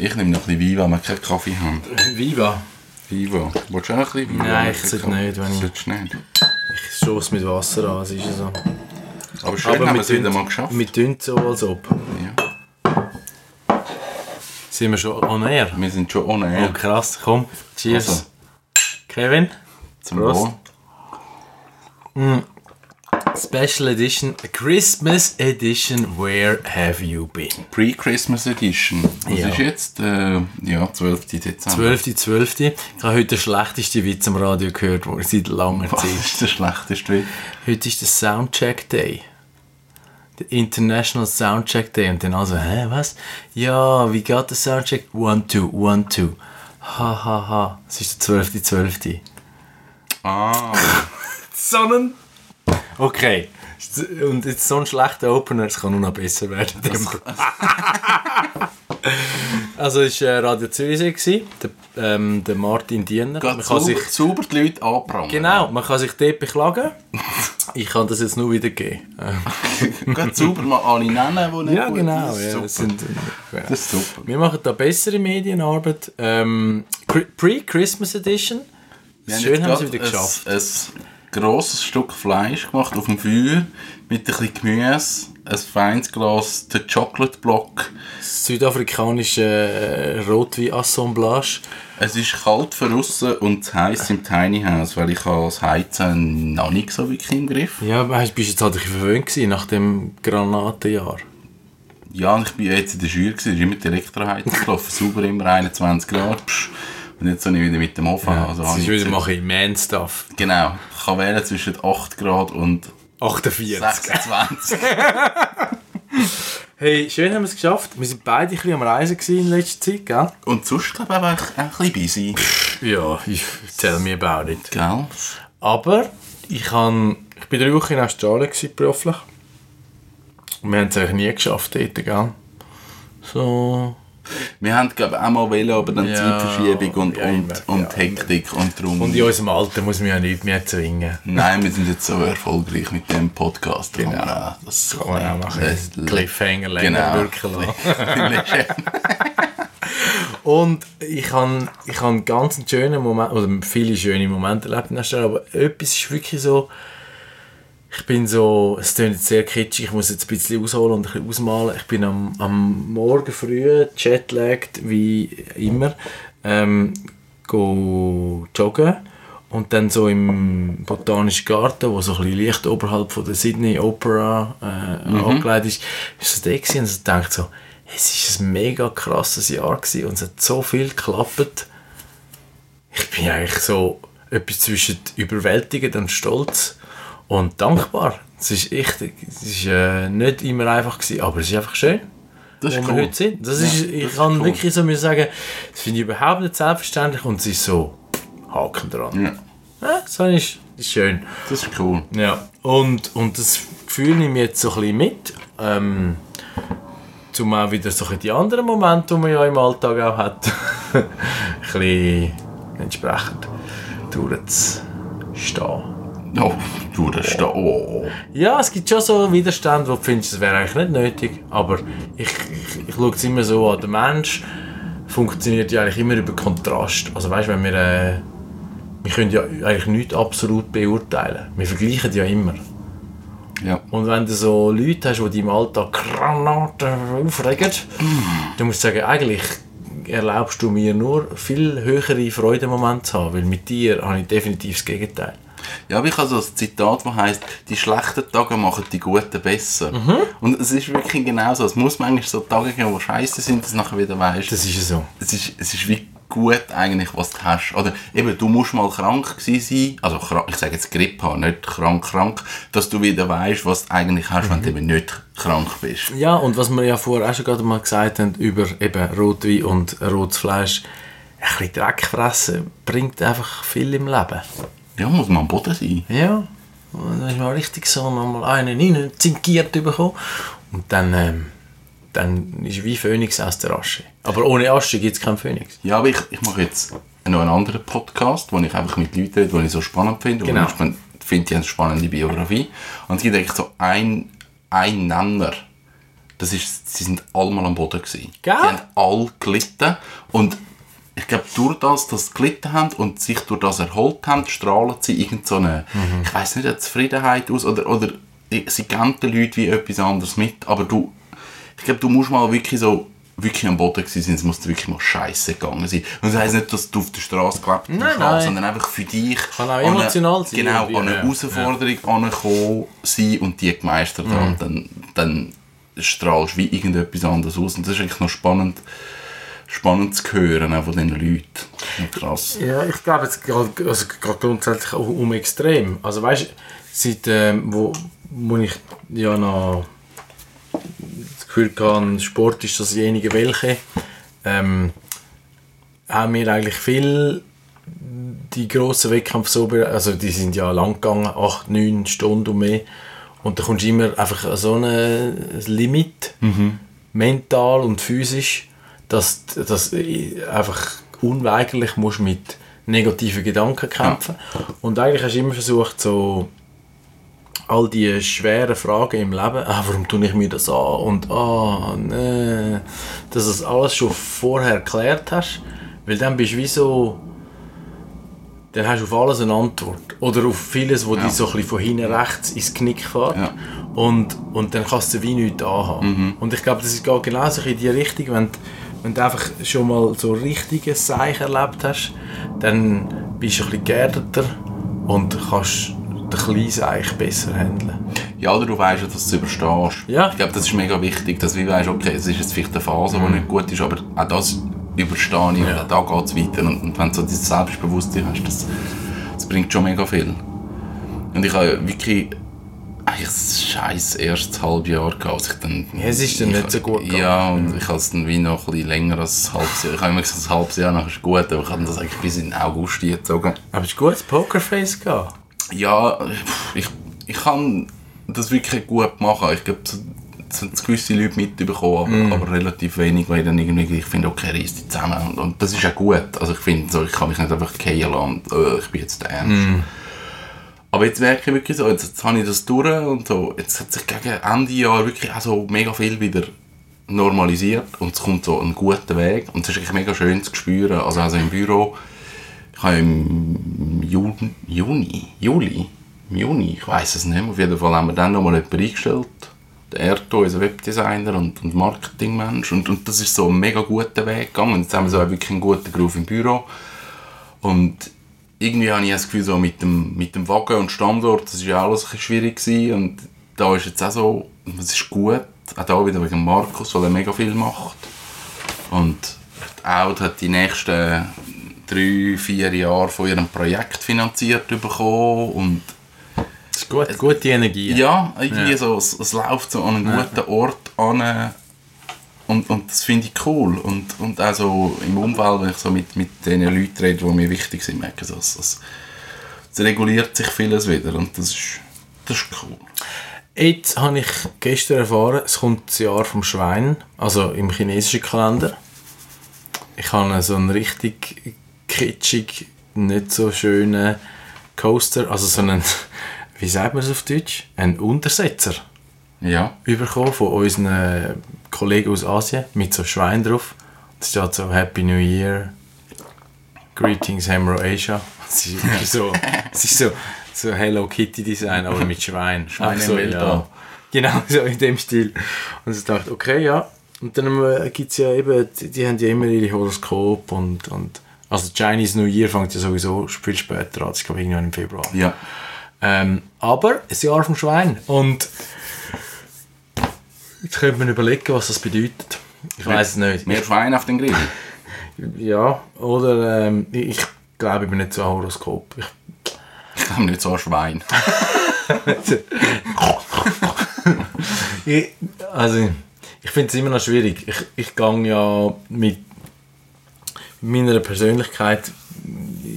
Ich nehme noch ein bisschen Wein, weil wir keinen Kaffee haben. Viva. Vivo. Willst du auch ein bisschen Wein? Nein, ich sollte nicht, wenn ich- Solltest nicht. Ich stoße mit Wasser an, es ist ja so. Aber schön haben wir es wieder mal geschafft. Wir tun so, als ob. Ja. Sind wir schon on air? Wir sind schon ohne Oh, Air. krass. Komm, cheers. Also. Kevin, Zum Prost. Wohl. Special Edition, Christmas Edition, Where Have You Been? Pre-Christmas Edition. Was Ja. ist jetzt? Äh, ja, 12. Dezember. 12.12. Ich habe heute den schlechtesten Witz am Radio gehört, wo seit langer Was Zeit. ist der schlechteste Witz? Heute ist der Soundcheck Day. Der International Soundcheck Day. Und dann also, hä, was? Ja, wie geht der Soundcheck? One, two, one, two. Ha, ha, ha. Es ist der 12.12. Ah, Sonnen. Okay. Und jetzt so ein schlechter Opener, es kann nur noch besser werden. also es war äh, Radio Zürich, der, ähm, der Martin Diener. geht Man kann sauber, sich, sauber die Leute anprangern. genau, man kann sich dort beklagen. Ich kann das jetzt nur wiedergeben. Ähm, Geht sauber mal alle nennen, die nicht ja, genau. Das ist Ja, super. das sind, äh, Das ist super. Wir machen da bessere Medienarbeit. Ähm, Pre-Christmas Edition. Wir Schön haben sie wieder geschafft. Ein, ein grosses Stück Fleisch gemacht auf dem Feuer mit ein bisschen Gemüse, ein feines Glas der Chocolate Block. Südafrikanische äh, Rotwein-Assemblage. Es ist kalt von außen und heiß im Tiny House, weil ich das Heizen noch nicht so wirklich im Griff. Ja, weißt, bist jetzt halt ein bisschen verwöhnt gewesen nach dem Granatenjahr. Ja, und ich bin jetzt in der Schule, gewesen, ist immer die Elektroheizung gelaufen, sauber immer 21 Grad. Psch. Und jetzt soll ich wieder mit dem Ofen. also das ist wieder mache ich Man-Stuff. Genau, kann wählen zwischen 8 Grad und 48. 26. Hey, schön haben wir es geschafft. Wir sind beide ein bisschen am Reisen in letzter Zeit, gell? und sonst glaube ich auch ein bisschen busy. Ja, ich tell me about it. Gell? Aber ich, han, ich bin drei Wochen in Australien gewesen, beruflich. Und wir haben es eigentlich nie geschafft dort, gell? So... Wir haben glaube ich auch mal wollen, aber dann Ja, Zeitverschiebung und, ja, und, und Hektik und darum. Und in unserem Alter muss man ja nichts mehr zwingen. Nein, wir sind jetzt so erfolgreich mit dem Podcast. Genau. Kann das Kann man auch machen. das- Cliffhanger länger Genau. wirken lassen. Und ich habe ich ganz einen schönen Moment, oder viele schöne Momente erlebt in der Stadt, aber etwas ist wirklich so, ich bin so, es klingt jetzt sehr kitschig, ich muss jetzt ein bisschen ausholen und ein bisschen ausmalen. Ich bin am, am Morgen früh, jetlagged wie immer, ähm, go joggen und dann so im Botanischen Garten, wo so ein bisschen leicht oberhalb von der Sydney Opera äh, angelegt ist, ist so gewesen und ich dachte so, es war ein mega krasses Jahr gewesen und es hat so viel geklappt. Ich bin eigentlich so etwas zwischen überwältigend und stolz und dankbar. Es ist echt, es ist äh, nicht immer einfach gewesen, aber es ist einfach schön. Das ist wo wir cool. heute sind. Das Ja, ist, das ich ist kann cool. wirklich so sagen, das finde ich überhaupt nicht selbstverständlich und es ist so Haken dran. Ja, Ja, das ist, ist schön. das ist cool. Ja, und, und das Gefühl nehme ich jetzt so ein bisschen mit. Ähm, zum auch wieder so ein die anderen Momente, die man ja im Alltag auch hat, ein bisschen entsprechend durchzustehen. Oh, du, das ist da. Oh. Ja, es gibt schon so Widerstände, wo du findest, das wäre eigentlich nicht nötig. Aber ich, ich, ich schaue es immer so an. Der Mensch funktioniert ja eigentlich immer über Kontrast. Also weißt du, wenn wir... Äh, wir können ja eigentlich nichts absolut beurteilen. Wir vergleichen ja immer. Ja. Und wenn du so Leute hast, die dich im Alltag Granaten aufregen, dann musst du sagen, eigentlich erlaubst du mir nur viel höhere Freudemomente zu haben, weil mit dir habe ich definitiv das Gegenteil. Ja, aber ich habe so ein Zitat, das heisst, die schlechten Tage machen die guten besser. Mhm. Und es ist wirklich genau so. Es muss manchmal so Tage geben, die scheiße sind, dass du nachher wieder weißt. Das ist ja so. es ist, es ist wie gut eigentlich, was du hast. Oder eben, du musst mal krank gewesen sein, also ich sage jetzt Grippe haben, nicht krank, krank, dass du wieder weißt, was du eigentlich hast, wenn du eben nicht krank bist. Ja, und was wir ja vorher auch schon gerade mal gesagt haben über eben Rotwein und rotes Fleisch, ein bisschen Dreck fressen bringt einfach viel im Leben. Ja, muss man am Boden sein. Ja, und dann ist mal richtig so nochmal einen rein zinkiert bekommen. Und dann, ähm, dann ist wie Phönix aus der Asche. Aber ohne Asche gibt es keinen Phönix. Ja, aber ich, ich mache jetzt noch einen anderen Podcast, wo ich einfach mit Leuten rede, die ich so spannend finde. Genau. Und ich finde, die haben eine spannende Biografie. Und es gibt eigentlich so ein, ein Nenner. Das ist, sie sind alle mal am Boden gewesen. Gell? Die haben alle gelitten. Und ich glaube, durch das, dass sie gelitten haben und sich durch das erholt haben, strahlen sie irgend so eine, Mhm. ich weiß nicht, eine Zufriedenheit aus oder, oder sie geben den Leuten wie etwas anderes mit, aber du, ich glaube, du musst mal wirklich so wirklich am Boden gewesen sein, es muss wirklich mal scheiße gegangen sein. Und das heisst nicht, dass du auf der Straße gelebt Nein, hast, nein. sondern einfach für dich Kann auch eine- emotional sein, Genau, an eine ja. Herausforderung angekommen sein und die gemeistert Mhm. haben. Dann, dann strahlst du wie irgendetwas anderes aus. Und das ist eigentlich noch spannend, spannend zu hören, auch von diesen Leuten. Krass. Ja, ich glaube, es geht also geht grundsätzlich auch um extrem. Also weißt du, seit ähm, wo, wo ich ja noch das Gefühl hatte, Sport ist dasjenige welche, ähm, haben wir eigentlich viel die grossen Wettkämpfe so, also die sind ja lang gegangen, 8, 9 Stunden und mehr. Und da kommst du immer einfach an so ein Limit, mental und physisch, dass, dass du einfach unweigerlich musst mit negativen Gedanken kämpfen. Und eigentlich hast du immer versucht, so all die schweren Fragen im Leben, ah, warum tue ich mir das an und ah, nee, dass du das alles schon vorher geklärt hast, weil dann bist du wie so, dann hast du auf alles eine Antwort. Oder auf vieles, wo Ja. dich so ein bisschen von hinten rechts ins Knick fährt. Ja. Und, und dann kannst du wie nichts anhaben. Und ich glaube, das ist geht genauso in die Richtung, wenn, du- wenn du einfach schon mal so richtiges Seich erlebt hast, dann bist du ein bisschen geerdeter und kannst den kleinen Seich besser handeln. Ja, oder du weißt, dass du es überstehst. Ja. Ich glaube, das ist mega wichtig, dass du weißt, okay, es ist jetzt vielleicht eine Phase, die nicht gut ist, aber auch das überstehe ich Ja. und auch da geht es weiter. Und, und wenn du so dieses Selbstbewusstsein hast, das, das bringt schon mega viel. Und ich habe wirklich eigentlich ein scheiß erstes Halbjahr gehabt. ich dann, Ja, es ist dann ich- nicht so gut gegangen. Ja, und ich habe es dann wie noch ein bisschen länger als ein halbes Jahr. Ich habe immer gesagt, ein halbes Jahr nachher ist gut, aber ich habe das eigentlich bis in August gezogen. Aber es ist gut, das Pokerface gehabt. Ja, ich, ich kann das wirklich gut machen. Ich glaube, es haben gewisse Leute mitbekommen, aber, aber relativ wenig, weil ich dann irgendwie ich finde, okay, reiss die zusammen. Und, und das ist ja gut. Also ich finde, so, ich kann mich nicht einfach fallen lassen und äh, ich bin jetzt der Ernst. Aber jetzt merke ich wirklich so, jetzt, jetzt habe ich das durch und so, jetzt hat sich gegen Ende Jahr wirklich auch so mega viel wieder normalisiert und es kommt so ein guter Weg und es ist eigentlich mega schön zu spüren. Also, also im Büro, ich habe im Juni, Juni, Juli, im Juni, ich weiß es nicht mehr, auf jeden Fall haben wir dann nochmal jemanden eingestellt. Der Erto, unser Webdesigner und, und Marketingmensch und, und das ist so ein mega guter Weg gegangen. Und jetzt haben wir so wirklich einen guten Groove im Büro. Und irgendwie habe ich das Gefühl, so mit dem, mit dem Wagen und Standort, das war ja alles ein bisschen schwierig gewesen. und da ist jetzt auch so, es ist gut, auch da wieder wegen Markus, weil er mega viel macht. Und die Aud hat die nächsten drei, vier Jahre von ihrem Projekt finanziert bekommen und Das ist gut, gute Energie. ja, irgendwie Ja. so, es, es läuft so an einen guten Ort an und, und das finde ich cool. Und, und auch so im Umfeld, wenn ich so mit, mit den Leuten rede, die mir wichtig sind, merke ich, es, es reguliert sich vieles wieder und das ist, das ist cool. Jetzt habe ich gestern erfahren, es kommt das Jahr vom Schwein, also im chinesischen Kalender. Ich habe so einen richtig kitschig, nicht so schönen Coaster, also so einen, wie sagt man es auf Deutsch? Einen Untersetzer Ja, bekommen von unseren Kollegen aus Asien mit so Schwein drauf. Da steht so Happy New Year, Greetings Hamro Asia. Es ist so, es ist so, so Hello Kitty Design, aber mit Schwein. Schwein so, Weltall. Genau, so in dem Stil. Und ich dachte, okay, ja. Und dann gibt es ja eben, die, die haben ja immer ihre Horoskop und, und also Chinese New Year fängt ja sowieso viel später an, das ist glaube ich irgendwann im Februar. ja. Ähm, aber ein Jahr vom Schwein. Und jetzt könnte man überlegen, was das bedeutet. Ich weiß es nicht. Mehr Schwein auf den Grill. Ja, oder ähm, ich glaube, ich bin nicht so ein Horoskop. Ich, Ich glaube nicht so ein Schwein. ich, also, ich finde es immer noch schwierig. Ich, ich gehe ja mit meiner Persönlichkeit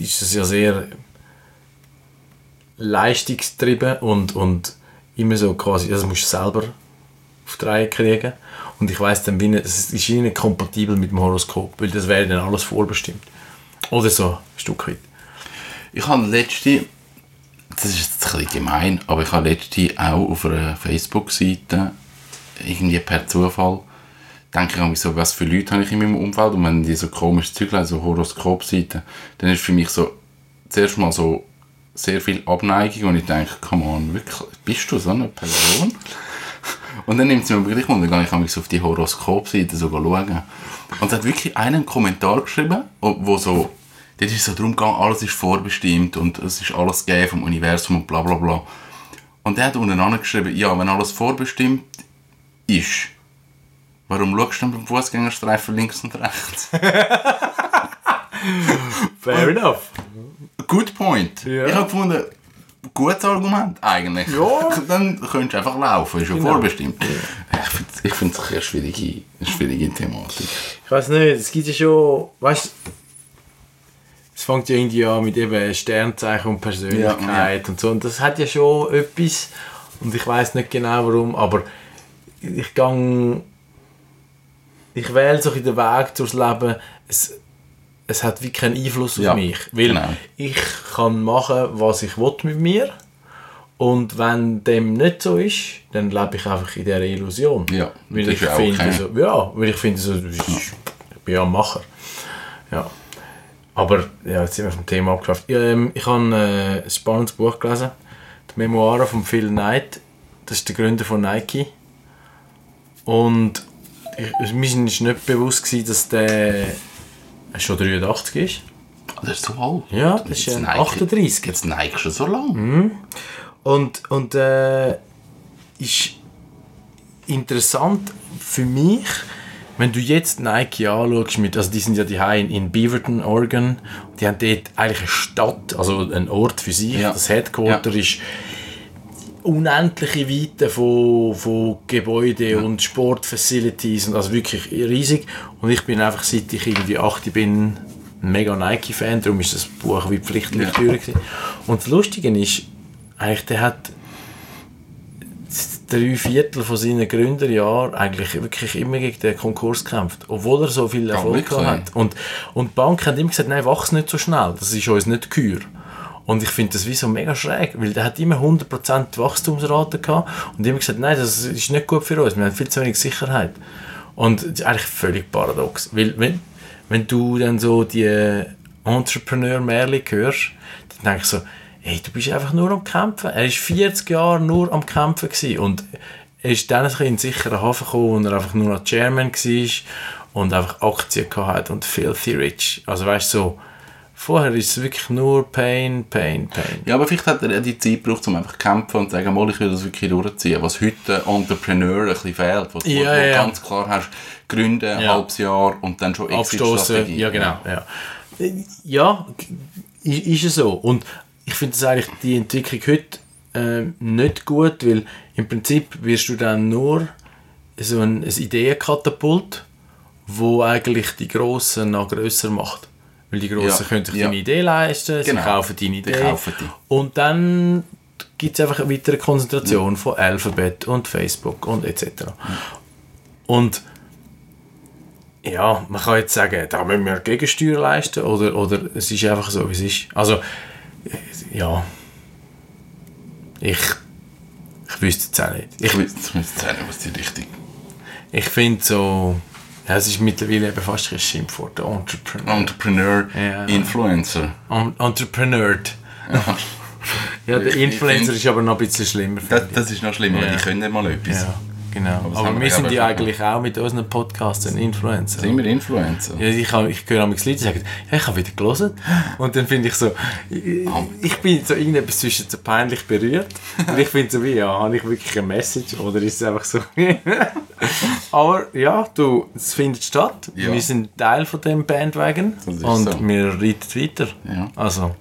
ist es ja sehr leistungstrieben und, und immer so quasi, das musst du selber auf die Reihe kriegen. Und ich weiss dann, wie es ist nicht kompatibel mit dem Horoskop, weil das wäre dann alles vorbestimmt. Oder so, ein Stück weit. Ich habe letzte, das ist jetzt ein bisschen gemein, aber ich habe letzte auch auf einer Facebook-Seite, irgendwie per Zufall, denke ich mir so, was für Leute habe ich in meinem Umfeld und wenn die so komisches Zeug lesen, so Horoskop-Seiten, dann ist für mich so zuerst mal so sehr viel Abneigung und ich denke, come on, wirklich, bist du so eine Person? Und dann nimmt es mir wirklich Wunder, dann kann ich auf die Horoskop-Seite so schauen. Und es hat wirklich einen Kommentar geschrieben, wo so, dort ist so darum gegangen, alles ist vorbestimmt und es ist alles gegeben vom Universum und bla bla bla. Und der hat unten geschrieben, ja, wenn alles vorbestimmt ist, warum schaust du dann beim Fußgängerstreifen links und rechts? Fair enough. Good point. Ja. Ich habe gefunden, gutes Argument eigentlich. Ja. Dann könntest du einfach laufen, ist ja Genau. vorbestimmt. Ich finde es eine schwierige, eine schwierige Thematik. Ich weiß nicht, es gibt ja schon, weißt es fängt ja irgendwie an mit eben Sternzeichen und Persönlichkeit und so und das hat ja schon etwas und ich weiß nicht genau warum, aber ich gang ich wähle so in den Weg durchs Leben, es, es hat wie keinen Einfluss auf Ja, mich, weil genau. ich kann machen, was ich will mit mir und wenn dem nicht so ist, dann lebe ich einfach in dieser Illusion. Ja, weil ich finde okay. so, ja, weil ich finde so, ich bin ja ein Macher. Ja. Aber ja, jetzt sind wir vom Thema abgeschafft. Ähm, ich habe äh, ein spannendes Buch gelesen, die Memoiren von Phil Knight. Das ist der Gründer von Nike. Und ich, mir war nicht bewusst, gewesen, dass der schon 83 ist. Das ist so alt. Ja, das ist Jetzt ein Nike- 38. Jetzt Nike schon so lang. Und, und äh, ist interessant für mich, wenn du jetzt Nike anschaust, mit, also die sind ja die in, in Beaverton, Oregon, die haben dort eigentlich eine Stadt, also ein Ort für sich, Ja. das Headquarter ist unendliche Weite von, von Gebäuden und Sportfacilities und also wirklich riesig und ich bin einfach, seit ich irgendwie 8 bin, ein mega Nike-Fan, darum ist das Buch wie Pflichtlektüre gewesen. Und das Lustige ist, eigentlich der hat drei Viertel von seinen Gründerjahren eigentlich wirklich immer gegen den Konkurs gekämpft, obwohl er so viel Erfolg gehabt hat. Und, und die Bank hat immer gesagt, nein, wachs nicht so schnell, das ist uns nicht Kür. Und ich finde das wie so mega schräg, weil der hat immer 100% Wachstumsrate gehabt und immer gesagt, nein, das ist nicht gut für uns, wir haben viel zu wenig Sicherheit. Und das ist eigentlich völlig paradox, weil wenn, wenn du dann so die Entrepreneur-Märchen hörst, dann denke ich so, hey, du bist einfach nur am Kämpfen. Er war 40 Jahre nur am Kämpfen gewesen. und er ist dann ein bisschen in sicheren Hafen gekommen, wo er einfach nur noch Chairman war und einfach Aktien hatte und filthy rich. Also weißt du, so, vorher ist es wirklich nur Pain, Pain, Pain. Ja, aber vielleicht hat er die Zeit gebraucht, um einfach zu kämpfen und zu sagen, mal, ich will das wirklich durchziehen. Was heute Entrepreneur ein bisschen fehlt. Was Ja, du ja. ganz klar hast, gründen, ein Ja. halbes Jahr und dann schon abstoßen. Exit-Strategie. Ja, genau. Ja, ja ist es so. Und ich finde das eigentlich die Entwicklung heute ähm, nicht gut, weil im Prinzip wirst du dann nur so ein, ein Ideenkatapult, wo eigentlich die Grossen noch grösser macht. Weil die Grossen Ja, können sich ja. deine Idee leisten, sie Genau. kaufen deine Die Idee. kaufen die. Und dann gibt es einfach eine weitere Konzentration von Alphabet und Facebook und etc. Und ja, man kann jetzt sagen, da müssen wir Gegensteuer leisten oder, oder es ist einfach so, wie es ist. Also, äh, ja. Ich, ich wüsste es auch nicht. Ich, Ich will zumindest sagen, was die Richtung ich finde so, ja, es ist mittlerweile eben fast ein Schimpfwort, der Entrepreneur. Entrepreneur, Ja. Influencer. En- Entrepreneur. Ja, der Ich- ich Influencer find- ist aber noch ein bisschen schlimmer. Das, das ist noch schlimmer, Ja. die können mal etwas. Ja, Genau. Aber Aber wir sind ja eigentlich auch mit unseren Podcasts ein Influencer. Sind wir Influencer? Ja, ich, hab, ich höre manchmal Leute die sagen, ja, ich habe wieder gelesen. Und dann finde ich so, ich, ich bin so irgendetwas zwischen so peinlich berührt. Und ich finde so wie, ja, habe ich wirklich eine Message oder ist es einfach so? Aber ja, du, es findet statt. Ja. Wir sind Teil von dem Bandwagon und so. wir reiten weiter. Ja. Also,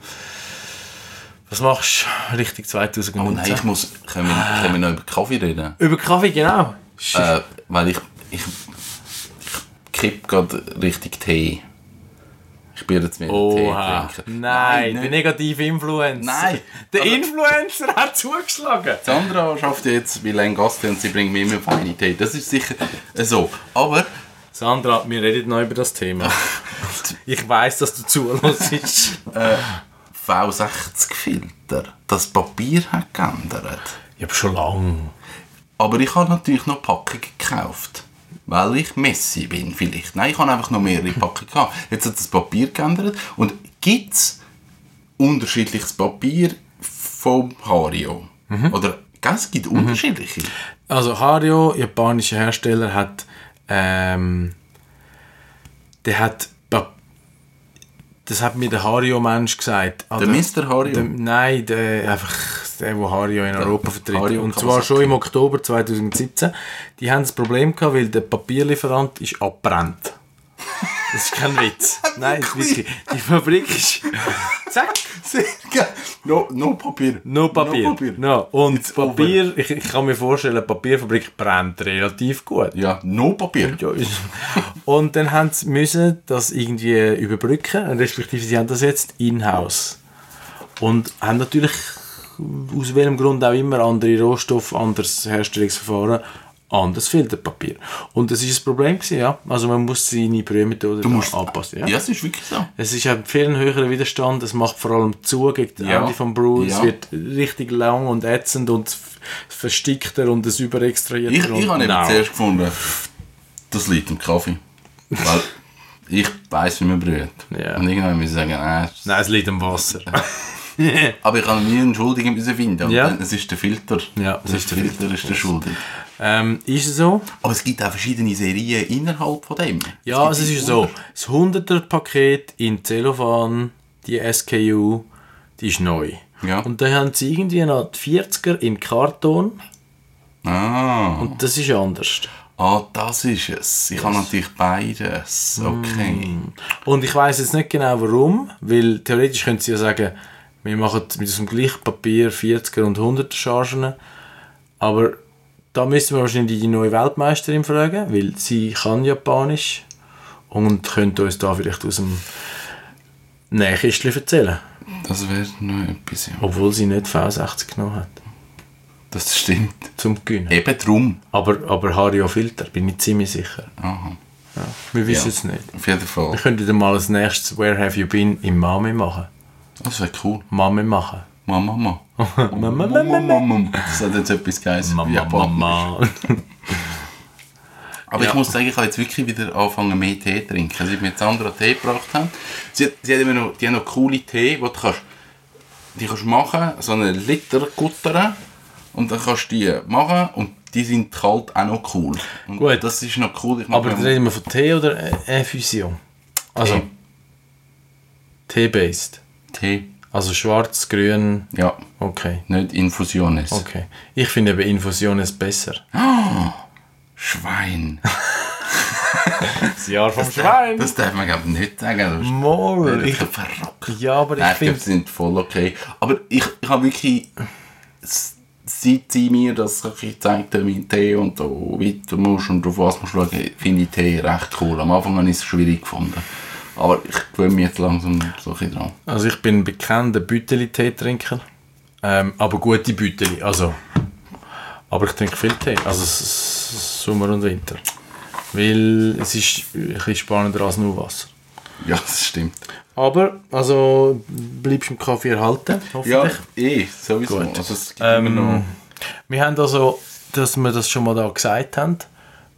was machst du Richtung 2019? Oh nein, ich muss... Können wir, können wir noch über Kaffee reden? Über Kaffee, genau. Äh, weil ich... Ich, ich kipp gerade richtig Tee. Ich bin jetzt Oha. Tee trinken. Nein, der nicht. negative Influencer. Nein. Der Also- Influencer hat zugeschlagen. Sandra schafft jetzt wie lange Gast und sie bringt mir immer feine Tee. Das ist sicher äh, so. Aber Sandra, wir reden noch über das Thema. ich weiß, dass du zuhörst. V60-Filter, das Papier hat geändert. Ich habe schon lange. Aber ich habe natürlich noch Packungen gekauft. Weil ich Messi bin vielleicht. Nein, ich habe einfach noch mehrere Packungen gehabt. Jetzt hat das Papier geändert. Und gibt es unterschiedliches Papier vom Hario? Oder gell, es gibt unterschiedliche. Also Hario, japanischer Hersteller, hat ähm, der hat das hat mir der Hario-Mensch gesagt. Der Oder- Mr. Hario? Der, nein, der, einfach der, der Hario in Europa vertritt. Hario Und zwar schon im Oktober 2017. Die haben das Problem gehabt, weil der Papierlieferant ist abbrennt. Das ist kein Witz. Nein, das ist wirklich. Die Fabrik ist. Zack! Sehr geil. No, no Papier. No Papier. No Papier. No. Und It's Papier, ich, ich kann mir vorstellen, eine Papierfabrik brennt relativ gut. Ja, no Papier. Und dann haben sie müssen das irgendwie überbrücken, respektive sie haben das jetzt in-house. Und haben natürlich aus welchem Grund auch immer andere Rohstoffe, anderes Herstellungsverfahren, anderes Filterpapier. Und das ist das Problem gewesen, ja. Also man muss seine Brühmethode anpassen. Ja. Ja, es ist wirklich so. Es ist ein viel höherer Widerstand, es macht vor allem zu gegen das Ja. Ende vom Brew, es Ja. wird richtig lang und ätzend und verstickter und es überextrahiert. Ich, ich habe eben zuerst gefunden, das liegt im Kaffee. Weil ich weiss, wie man brüht. Ja. Und irgendwann muss ich sagen, nein. es- Nein, es liegt am Wasser. Aber ich kann nie einen Schuldigen finden. Ja. dann- Es ist der Filter. Ja, das ist der Filter, ist der Schuldige. ähm, ist es so? Aber es gibt auch verschiedene Serien innerhalb von dem. Ja, Es es ist so. Das 100er-Paket in Zellophan, die SKU, die ist neu. Ja. Und dann haben sie irgendwie noch die 40er in Karton Ah. und das ist anders. ah, das ist es. Ich habe natürlich beides. Okay. Und ich weiß jetzt nicht genau warum, weil theoretisch können sie ja sagen, wir machen mit diesem gleichen Papier 40er und 100er Chargen, aber da müssen wir wahrscheinlich die neue Weltmeisterin fragen, weil sie kann Japanisch und könnte uns da vielleicht aus dem Nähkistchen erzählen. Das wäre noch etwas, ja. Obwohl sie nicht V60 genommen hat. Das stimmt. Zum Gewinnen. Eben drum. Aber, aber Hario Filter, bin ich ziemlich sicher. Aha. Wir wissen Ja. es nicht. Auf jeden Fall. Wir könnten dann mal als nächstes Where Have You Been im Mame machen. Das wäre cool. Mame machen. Mama, Mama. Mama, Mama, Mama. Das hat jetzt etwas geheißen. Mama. Mama. Aber Ja. ich muss sagen, ich habe jetzt wirklich wieder angefangen mehr Tee zu trinken. Seit wir jetzt andere Tee gebracht haben. Sie, hat- sie hat immer noch, die haben noch coole Tee, wo du kannst, die kannst machen, so einen Liter guttern und dann kannst du die machen und die sind kalt auch noch cool. Und Gut. Das ist noch cool. Ich Aber reden wir von Tee oder Infusion? Also, Tee. Tee-based. Tee. Also schwarz, grün, Ja, okay. nicht Infusiones. Okay. Ich finde eben Infusion ist besser. Schwein. Das Jahr vom Das darf man glaube ich nicht sagen. Das Moll, ich, verrückt. ja, aber ich Nein, ich finde... sie sind voll okay. Aber ich, ich habe wirklich, seit sie mir das gezeigt haben, mit Tee und so weiter musst und auf was musst du schauen, finde ich Tee recht cool. Am Anfang habe ich es schwierig gefunden. Aber ich gewöhne mich jetzt langsam so ein bisschen dran. Also ich bin ein bekannter Bütteli-Tee-Trinker. Ähm, aber gute Bütteli, also... Aber ich trinke viel Tee, also Sommer und Winter. Weil es ist ein bisschen spannender als nur Wasser. Ja, das stimmt. Aber, also, bleibst du im Kaffee erhalten, Ja, hoffentlich. eh, sowieso. Gut. Also. Ähm, wir haben also, dass wir das schon mal da gesagt haben,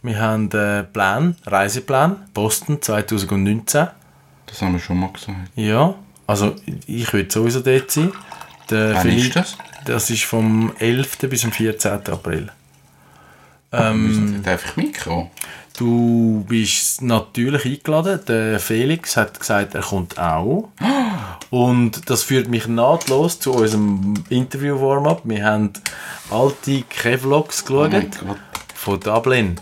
wir haben einen Plan, Reiseplan, Boston 2019. Das haben wir schon mal gesagt. Ja, also ich würde sowieso dort sein. Der Wann ist das? Das ist vom 11. bis zum 14. April. Ähm, Darf ich mitkommen? Du bist natürlich eingeladen. Der Felix hat gesagt, er kommt auch. Und das führt mich nahtlos zu unserem Interview-Warm-up. Wir haben alte Kevlogs Oh geschaut Gott, von Dublin.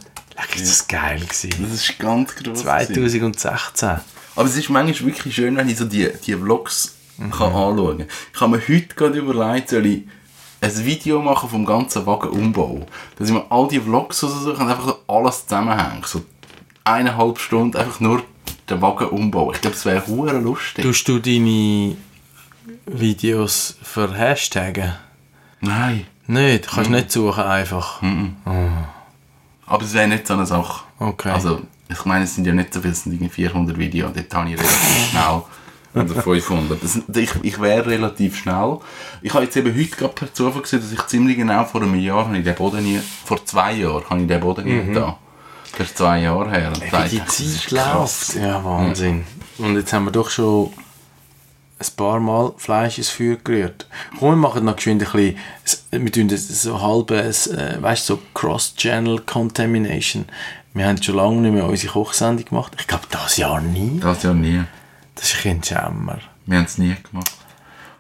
Das geil gewesen. das ist ganz groß. 2016. Aber es ist manchmal wirklich schön, wenn ich so die, die Vlogs Mhm. kann anschauen kann. Ich habe mir heute gerade überlegt, soll ich ein Video machen vom ganzen Wagenumbau. Dass ich mir all die Vlogs raussuche und einfach so alles zusammenhänge. So eineinhalb Stunden einfach nur den Wagenumbau. Ich glaube, es wäre hure lustig. Tust du deine Videos für Hashtaggen? Nein. Nicht, kannst nicht suchen einfach. Aber es wäre nicht so eine Sache. Okay. Also, ich meine, es sind ja nicht so viele, es sind irgendwie 400 Videos. Dort habe ich relativ schnell. Oder 500. Das, ich, ich wäre relativ schnell. Ich habe jetzt eben heute gerade per Zufall gesehen, dass ich ziemlich genau vor einem Jahr, habe ich den Boden nie, vor zwei Jahren, habe ich den Boden da. Das ist zwei Jahre her. Und dachte, die Zeit läuft. Ja, Wahnsinn. Und jetzt haben wir doch schon ein paar Mal Fleisch ins Feuer gerührt. Komm, wir machen noch geschwind ein bisschen, wir tun so halbes, äh, weißt du, so Cross-Channel Contamination. Wir haben schon lange nicht mehr unsere Kochsendung gemacht. Ich glaube, das Jahr nie. Das ja nie. Das ist ein Schämmer. Wir haben es nie gemacht.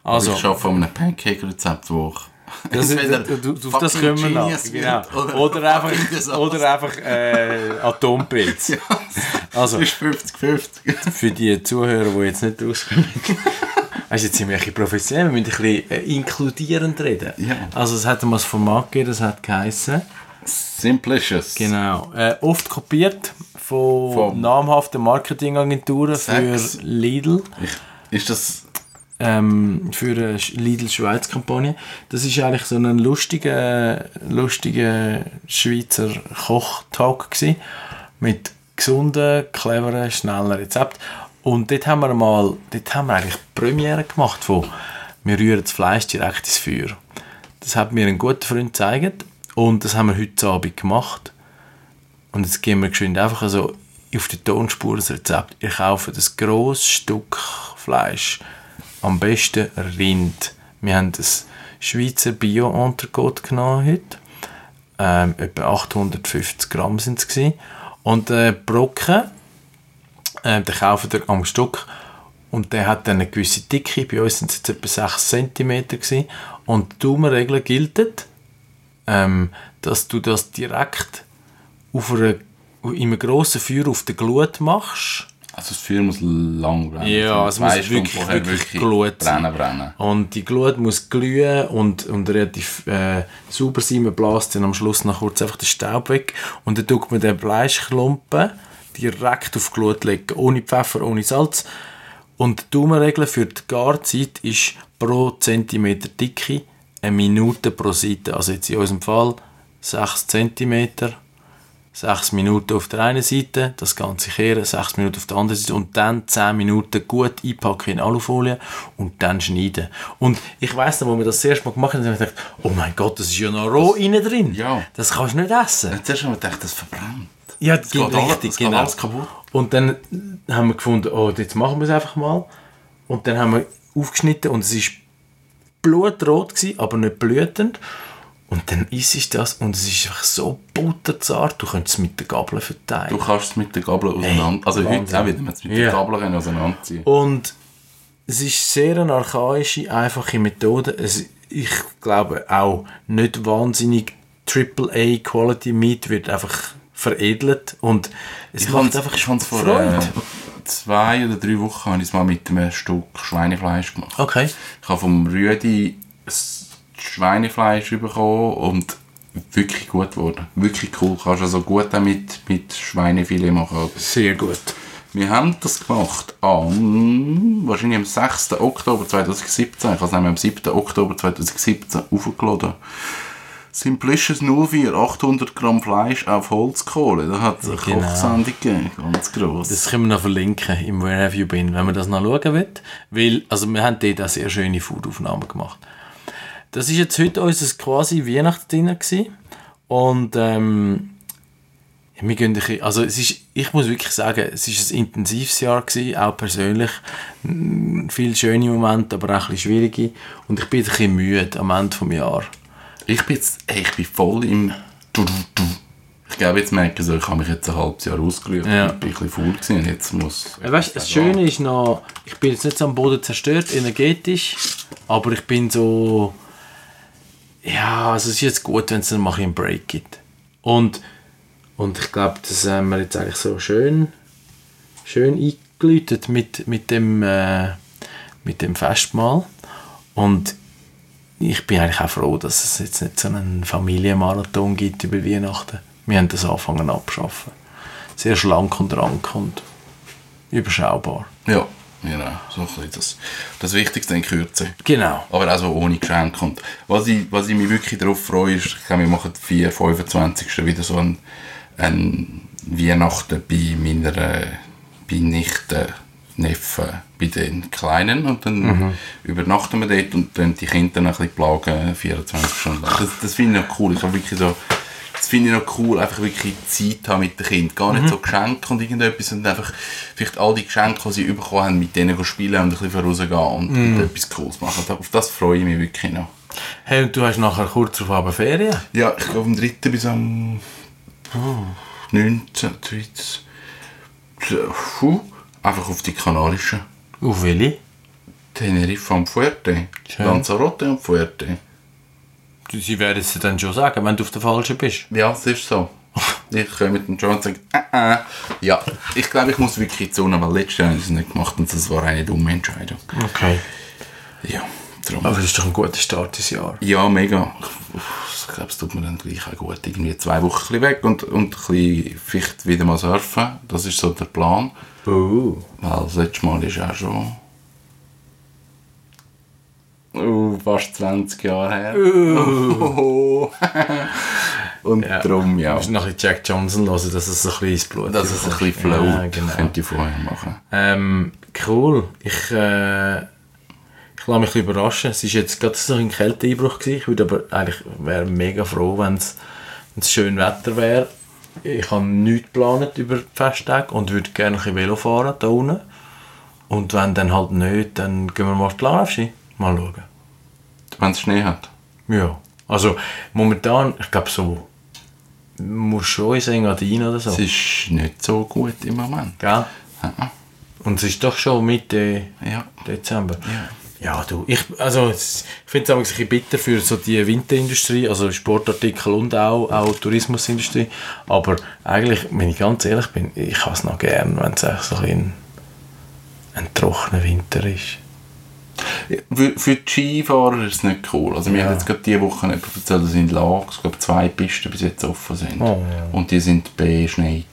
Also, ich arbeite an einem Pancake-Rezept, wo das, Entweder du, du, auf das kommen wir. Genius Genau. Oder, fucking einfach, oder einfach äh, Atompilz. Also, Das ist 50-50. für die Zuhörer, die jetzt nicht rauskommen. Weißt, jetzt sind wir ein bisschen professionell, wir müssen ein bisschen äh, inkludierend reden. Ja. Also es hat mal das Format gegeben, das hat geheissen. Simplicious. Genau. Äh, oft kopiert von, Vom- namhaften Marketingagenturen für. Lidl. Ich, ist das... ähm, für eine Lidl Schweiz Kampagne. Das ist eigentlich so ein lustiger, lustiger Schweizer Kochtag mit gesunden, cleveren, schnellen Rezept. Und dort haben wir mal, dort haben wir eigentlich Premiere gemacht von wir rühren das Fleisch direkt ins Feuer. Das hat mir ein guter Freund gezeigt und das haben wir heute Abend gemacht. Und jetzt gehen wir geschwind einfach so auf die Tonspur das Rezept. Ihr kauft ein grosses Stück Fleisch. Am besten Rind. Wir haben das Schweizer Bio-Entrecote genommen heute. Ähm, etwa 850 Gramm sind es. Und äh, Brocken, äh, den kaufen wir am Stück. Und der hat dann eine gewisse Dicke. Bei uns sind es etwa 6 cm. Und die Daumenregel gilt, ähm, dass du das direkt auf einer, in einem grossen Feuer auf der Glut machst. Also das Feuer muss lang brennen. Ja, es muss Zwei Stunden wirklich, wirklich Glut sein. brennen, brennen. Und die Glut muss glühen und, und relativ äh, sauber sein. Man bläst dann am Schluss noch kurz einfach den Staub weg. Und dann tut man den Fleischklumpen direkt auf die Glut legen. Ohne Pfeffer, ohne Salz. Und die Daumenregel für die Garzeit ist pro Zentimeter Dicke eine Minute pro Seite. Also jetzt in unserem Fall 6 cm, 6 Minuten auf der einen Seite, das Ganze kehren, 6 Minuten auf der anderen Seite und dann 10 Minuten gut einpacken in Alufolie und dann schneiden. Und ich weiss noch, als wir das das erste Mal gemacht haben, habe ich gedacht, oh mein Gott, das ist ja noch roh innen drin. Ja. Das kannst du nicht essen. Jetzt hast du mal gedacht, das verbrennt. Ja, das geht geht alles- richtig, das geht genau. alles kaputt. Und dann haben wir gefunden, oh, jetzt machen wir es einfach mal. Und dann haben wir aufgeschnitten und es war blutrot, gewesen, aber nicht blütend. Und dann isst es das und es ist einfach so butterzart, du könntest es mit der Gabel verteilen. Du kannst es mit der Gabel auseinander... also heute Wahnsinn. auch wieder, man es mit Ja. der Gabel können auseinanderziehen Und es ist sehr eine archaische, einfache Methode. Es, ich glaube auch nicht wahnsinnig AAA Quality Meat wird einfach veredelt und es Ich macht einfach ich vor Freude. äh, zwei oder drei Wochen habe ich es mal mit einem Stück Schweinefleisch gemacht. Okay. Ich habe vom Rüdi ein Schweinefleisch bekommen und wirklich gut geworden. Wirklich cool. Kannst also gut auch mit, mit Schweinefilet machen. Sehr gut. Wir haben das gemacht am, wahrscheinlich am 6. Oktober 2017. Ich habe es nämlich am 7. Oktober 2017 aufgeladen. Simplicious 04, 800 Gramm Fleisch auf Holzkohle. Da hat es eine Genau. Kochsendung gegeben, ganz gross. Das können wir noch verlinken im Where Have You Been, wenn man das noch schauen will. Weil, also wir haben dort auch sehr schöne Foodaufnahmen gemacht. Das ist jetzt heute unser quasi Weihnachtsdinner gewesen. Und ähm, wir gehen ein bisschen, also es ist, ich muss wirklich sagen, es ist ein intensives Jahr gewesen, auch persönlich. Mm, Viele schöne Momente, aber auch ein bisschen schwierige. Und ich bin ein bisschen müde am Ende des Jahres. Ich bin jetzt, ey, ich bin voll im Ich glaube, jetzt merke ich so, ich habe mich jetzt ein halbes Jahr ausgelügt. Ja. Ich bin ein bisschen faul gewesen und jetzt muss... Ja, weißt, das Schöne ist noch, ich bin jetzt nicht so am Boden zerstört, energetisch, aber ich bin so, ja, also es ist jetzt gut, wenn es dann mal einen Break gibt. Und, und ich glaube, das haben wir jetzt eigentlich so schön, schön eingeläutet mit, mit, dem, äh, mit dem Festmahl. Und ich bin eigentlich auch froh, dass es jetzt nicht so einen Familienmarathon gibt über Weihnachten. Wir haben das angefangen abschaffen. Sehr schlank und rank und überschaubar. Ja, genau. So ein bisschen das, das Wichtigste in Kürze. Genau. Aber auch so ohne Geschenke. Und was ich, was ich mich wirklich darauf freue, ist, ich glaube, wir machen 4, 25. wieder so ein, ein Weihnachten bei meiner bei Nichten, Neffen, bei den Kleinen. Und dann übernachten wir dort und dann die Kinder dann ein bisschen plagen, 24 Stunden lang. Das, das finde ich noch cool. Ich habe wirklich so, das finde ich noch cool, einfach wirklich Zeit haben mit den Kindern. Gar nicht so Geschenke und irgendetwas, sondern einfach vielleicht all die Geschenke, die sie bekommen haben, mit denen spielen und ein bisschen vorausgehen und, und etwas Cooles machen. Auf das freue ich mich wirklich noch. Hey, und du hast nachher kurz auf Abend Ferien? Ja, ich glaube am 3. bis am oh, 19. 13. Puh, einfach auf die Kanarischen. Auf welche? Tenerife und Fuerte. Schön. Lanzarote und Fuerte. Sie werden es dir dann schon sagen, wenn du auf der falschen bist. Ja, es ist so. Ich komme mit dem John und sage, äh, äh. Ja, ich glaube, ich muss wirklich Sonne, weil letztes Jahr haben sie es nicht gemacht und das war eine dumme Entscheidung. Okay. Ja, darum. Aber das ist doch ein guter Start ins Jahr. Ja, mega. Ich glaube, es tut mir dann gleich auch gut. Irgendwie zwei Wochen weg und, und ein bisschen vielleicht wieder mal surfen. Das ist so der Plan. Oh. Weil das letzte Mal ist auch schon... Uh, fast 20 Jahre her. Oh. und Ja. darum, ja. Du musst noch ein Jack Johnson hören, dass es ein bisschen ins Blut Dass es ein bisschen flow Ja, genau. könnte ich vorher machen. Ähm, cool. Ich, äh, ich lasse mich überraschen. Es war jetzt gerade so ein Kälteeinbruch. Gewesen. Ich würde aber eigentlich wäre mega froh, wenn es schön Wetter wäre. Ich habe nichts geplant über die Festtage und würde gerne ein Velo fahren da unten. Und wenn dann halt nicht, dann gehen wir mal auf die Laufski. Mal schauen. Wenn es Schnee hat. Ja. Also momentan, ich glaube so, muss schon ins Engadin oder so. Es ist nicht so gut im Moment. Gell? Ja. Und es ist doch schon Mitte Ja. Dezember. Ja, du, ich, also, ich finde es auch ein bisschen bitter für so die Winterindustrie, also Sportartikel und auch, auch Tourismusindustrie. Aber eigentlich, wenn ich ganz ehrlich bin, ich habe es noch gern, wenn es echt so ein, ein trockener Winter ist. Für, für die Skifahrer ist es nicht cool. Also wir Ja. haben jetzt gerade diese Woche erzählt, dass in Lags glaube zwei Pisten bis jetzt offen sind. Oh. Und die sind beschneit.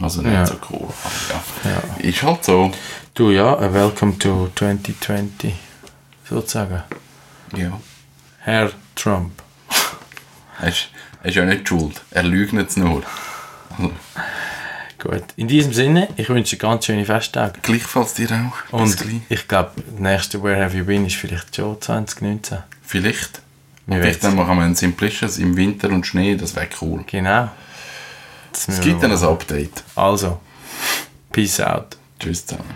Also nicht Ja. so cool. Aber ja. Ist halt so. Du, ja, welcome to 2020, sozusagen. Ja. Herr Trump. Er ist, er ist ja nicht schuld. Er lügt es nur. Also, Gut, in diesem Sinne, ich wünsche ganz schöne Festtage. gleichfalls dir auch. Bis Und gleich. ich glaube, das nächste Where Have You Been ist vielleicht schon 2019. Vielleicht. Wir Und wissen. vielleicht dann machen wir ein Simplicious im Winter und Schnee. Das wäre cool. Genau. Das Es gibt dann ein. Update. Also, peace out. Tschüss zusammen.